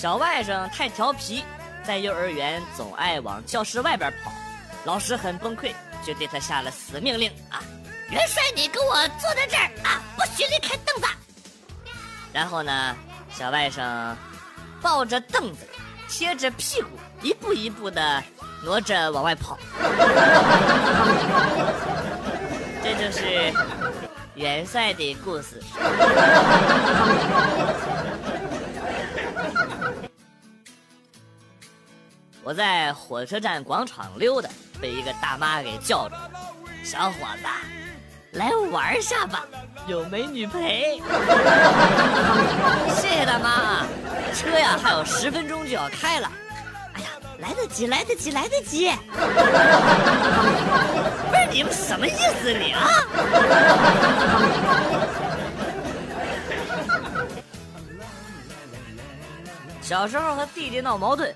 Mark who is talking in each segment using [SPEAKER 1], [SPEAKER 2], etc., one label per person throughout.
[SPEAKER 1] 小外甥太调皮，在幼儿园总爱往教室外边跑，老师很崩溃，就对他下了死命令啊！
[SPEAKER 2] 元帅，你给我坐在这儿啊，不许离开凳子。
[SPEAKER 1] 然后呢，小外甥抱着凳子，贴着屁股，一步一步的挪着往外跑。这就是元帅的故事。我在火车站广场溜达，被一个大妈给叫住。小伙子，来玩下吧，有美女陪。谢谢大妈，车呀还有十分钟就要开了。
[SPEAKER 2] 哎呀，来得及，来得及，来得及。
[SPEAKER 1] 不是你们什么意思你啊？小时候和弟弟闹矛盾。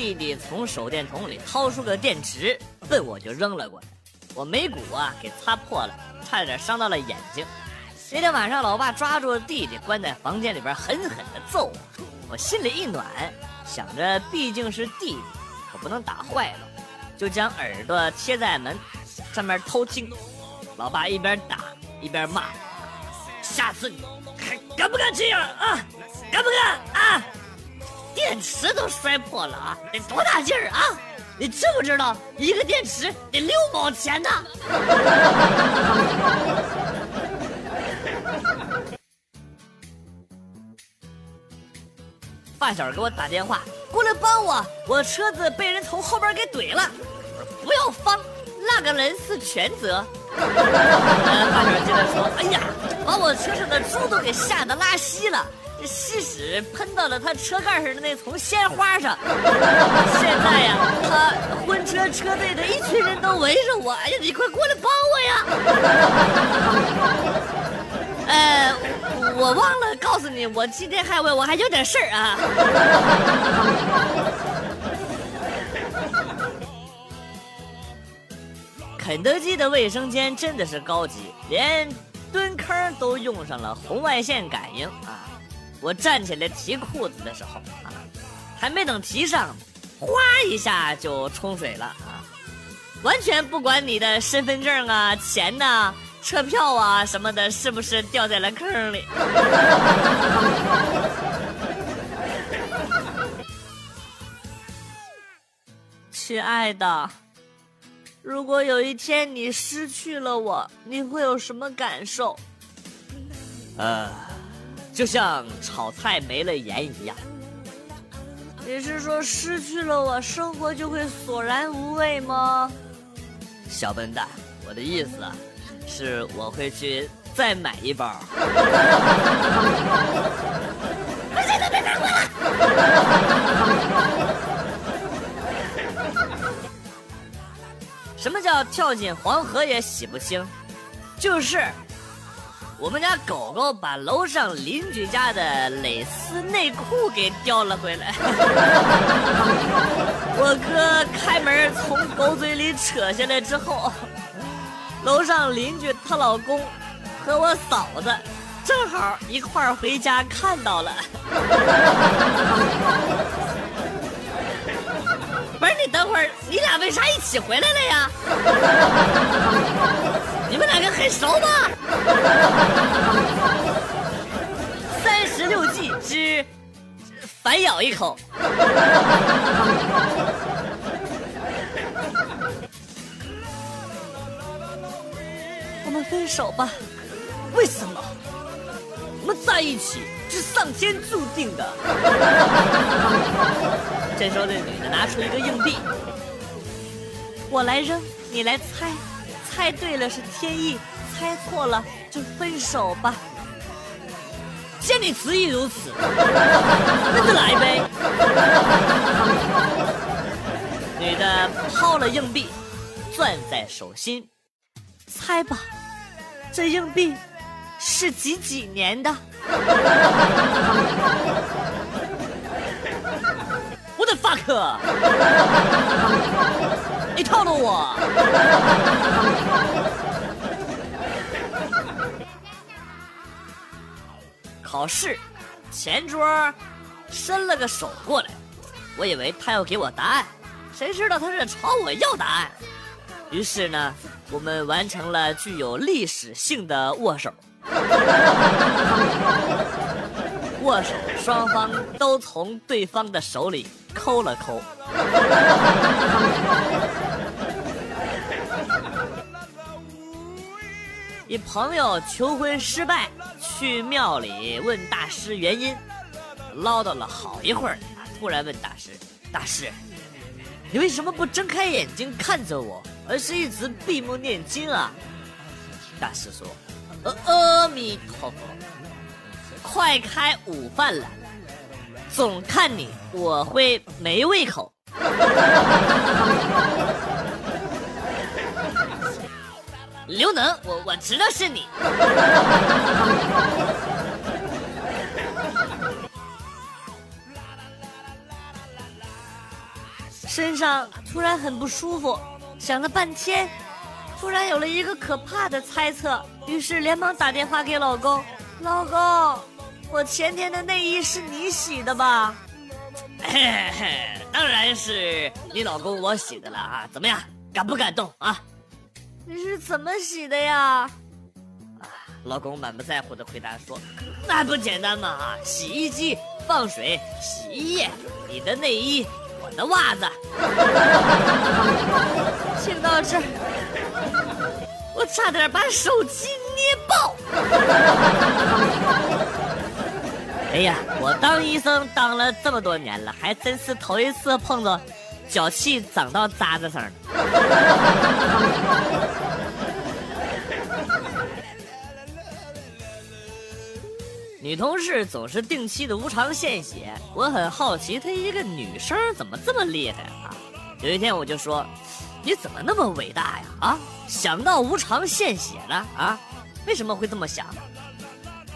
[SPEAKER 1] 弟弟从手电筒里掏出个电池，奔我就扔了过来，我眉骨啊给擦破了，差点伤到了眼睛。那天晚上，老爸抓住弟弟关在房间里边，狠狠地揍我。我心里一暖，想着毕竟是弟弟，可不能打坏了，就将耳朵贴在门上面偷听。老爸一边打一边骂：“下次你还敢不敢这样啊？敢不敢啊？”电池都摔破了啊！得多大劲儿啊！你知不知道一个电池得六毛钱呢？发小给我打电话，过来帮我，我车子被人从后边给怼了。不要慌，那个人是全责。发小接着说：“哎呀，把我车上的猪都给吓得拉稀了。”这稀屎喷到了他车盖上的那丛鲜花上，现在呀，他婚车车队的一群人都围着我，哎呀，你快过来帮我呀！呃，我忘了告诉你，我今天还我我还有点事儿啊。肯德基的卫生间真的是高级，连蹲坑都用上了红外线感应啊。我站起来提裤子的时候啊，还没等提上，哗一下就冲水了啊！完全不管你的身份证啊、钱呐、车票啊什么的，是不是掉在了坑里？亲爱的，如果有一天你失去了我，你会有什么感受？呃。就像炒菜没了盐一样，你是说失去了我，生活就会索然无味吗？小笨蛋，我的意思是我会去再买一包。
[SPEAKER 2] 我现在别难过
[SPEAKER 1] 了。什么叫跳进黄河也洗不清？就是。我们家狗狗把楼上邻居家的蕾丝内裤给叼了回来，我哥开门从狗嘴里扯下来之后，楼上邻居她老公和我嫂子正好一块儿回家看到了。会，你俩为啥一起回来了呀？你们两个很熟吗？三十六计之反咬一口。我们分手吧？为什么？我们在一起是上天注定的。这时候，这女的拿出一个硬币，我来扔，你来猜，猜对了是天意，猜错了就分手吧。见你执意如此，那就来呗。女的抛了硬币，攥在手心，猜吧，这硬币是几几年的我的？fuck！你套路我！考试，前桌伸了个手过来，我以为他要给我答案，谁知道他是朝我要答案。于是呢，我们完成了具有历史性的握手。握手，双方都从对方的手里抠了抠。一朋友求婚失败，去庙里问大师原因，唠叨了好一会儿，突然问大师：“大师，你为什么不睁开眼睛看着我，而是一直闭目念经啊？”大师说：“阿阿弥陀佛，快开午饭了，总看你我会没胃口。”刘能，我我知道是你。身上突然很不舒服，想了半天，突然有了一个可怕的猜测，于是连忙打电话给老公：“老公，我前天的内衣是你洗的吧？”“嘿嘿，当然是你老公我洗的了啊！怎么样，敢不敢动啊？”你是怎么洗的呀？啊，老公满不在乎的回答说：“那还不简单嘛？啊，洗衣机放水，洗衣液，你的内衣，我的袜子。” 听到这儿，我差点把手机捏爆。哎呀，我当医生当了这么多年了，还真是头一次碰到。脚气长到渣子上。女同事总是定期的无偿献血，我很好奇，她一个女生怎么这么厉害啊？有一天我就说：“你怎么那么伟大呀？啊，想到无偿献血呢啊？为什么会这么想？”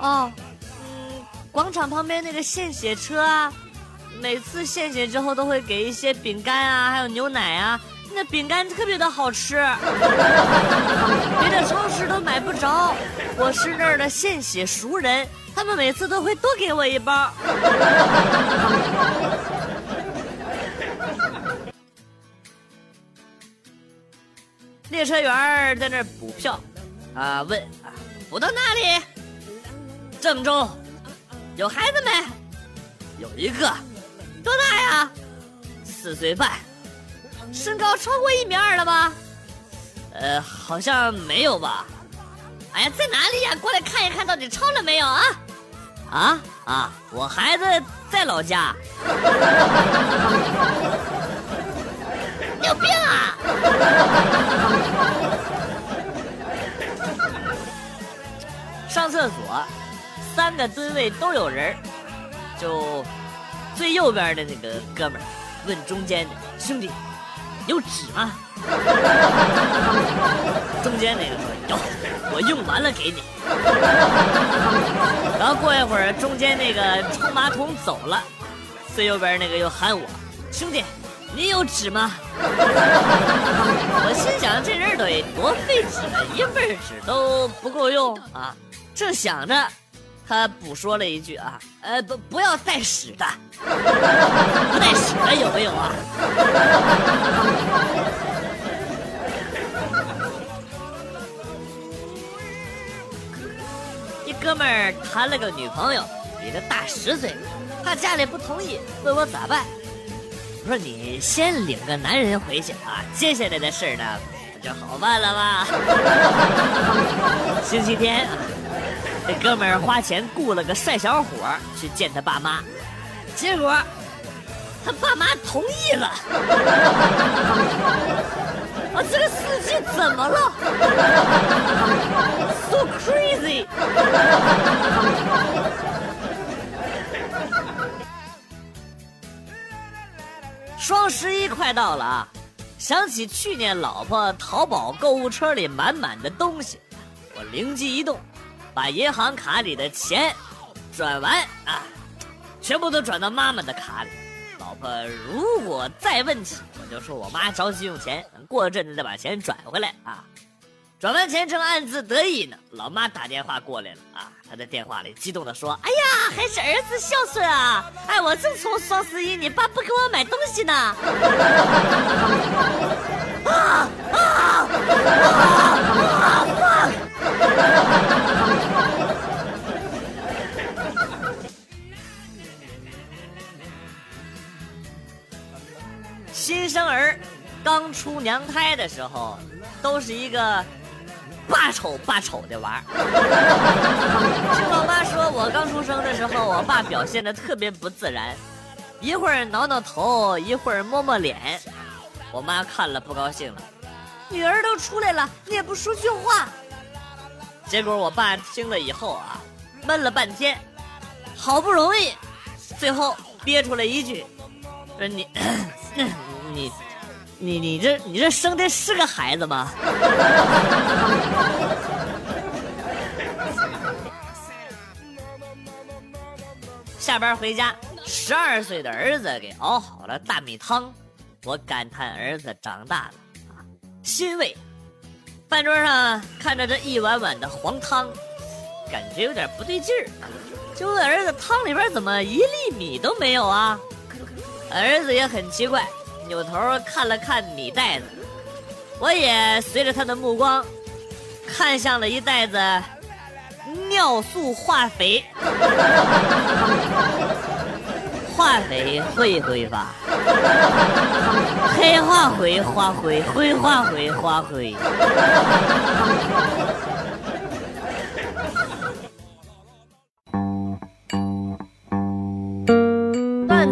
[SPEAKER 1] 哦，嗯，广场旁边那个献血车啊。每次献血之后都会给一些饼干啊，还有牛奶啊，那饼干特别的好吃，别的超市都买不着。我是那儿的献血熟人，他们每次都会多给我一包。列车员在那儿补票，啊，问啊，补到哪里？郑州，有孩子没？有一个。多大呀？四岁半。身高超过一米二了吧？呃，好像没有吧。哎呀，在哪里呀？过来看一看到底超了没有啊？啊啊！我孩子在老家。
[SPEAKER 2] 你 有病啊！
[SPEAKER 1] 上厕所，三个蹲位都有人，就。最右边的那个哥们儿问中间的兄弟：“有纸吗？” 中间那个说：“有，我用完了给你。”然后过一会儿，中间那个冲马桶走了，最右边那个又喊我：“兄弟，你有纸吗？”我心想：这人得多费纸啊，一份纸都不够用啊！正想着。他补说了一句啊，呃不不要带屎的，不带屎的有没有啊？一哥们儿谈了个女朋友，比他大十岁，怕家里不同意，问我咋办？我说你先领个男人回去啊，接下来的事儿呢，不就好办了吗？星期天。这哥们儿花钱雇了个帅小伙去见他爸妈，结果他爸妈同意了。啊，这个司机怎么了？So crazy！双十一快到了啊，想起去年老婆淘宝购物车里满满的东西，我灵机一动。把银行卡里的钱转完啊，全部都转到妈妈的卡里。老婆如果再问起，我就说我妈着急用钱，过阵子再把钱转回来啊。转完钱正暗自得意呢，老妈打电话过来了啊！她在电话里激动地说：“哎呀，还是儿子孝顺啊！哎，我正从双十一，你爸不给我买东西呢。”啊啊啊啊！新生儿刚出娘胎的时候，都是一个。霸丑霸丑的玩儿，听我妈说，我刚出生的时候，我爸表现的特别不自然，一会儿挠挠头，一会儿摸摸脸，我妈看了不高兴了，女儿都出来了，你也不说句话。结果我爸听了以后啊，闷了半天，好不容易，最后憋出来一句，说你，你。你你这你这生的是个孩子吗？下班回家，十二岁的儿子给熬好了大米汤，我感叹儿子长大了啊，欣慰。饭桌上看着这一碗碗的黄汤，感觉有点不对劲儿，就问儿子汤里边怎么一粒米都没有啊？儿子也很奇怪。扭头看了看米袋子，我也随着他的目光，看向了一袋子尿素化肥。化肥会挥发，黑化肥化灰，灰化肥化灰。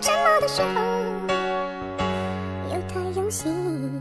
[SPEAKER 3] 沉默的时候，有他用心。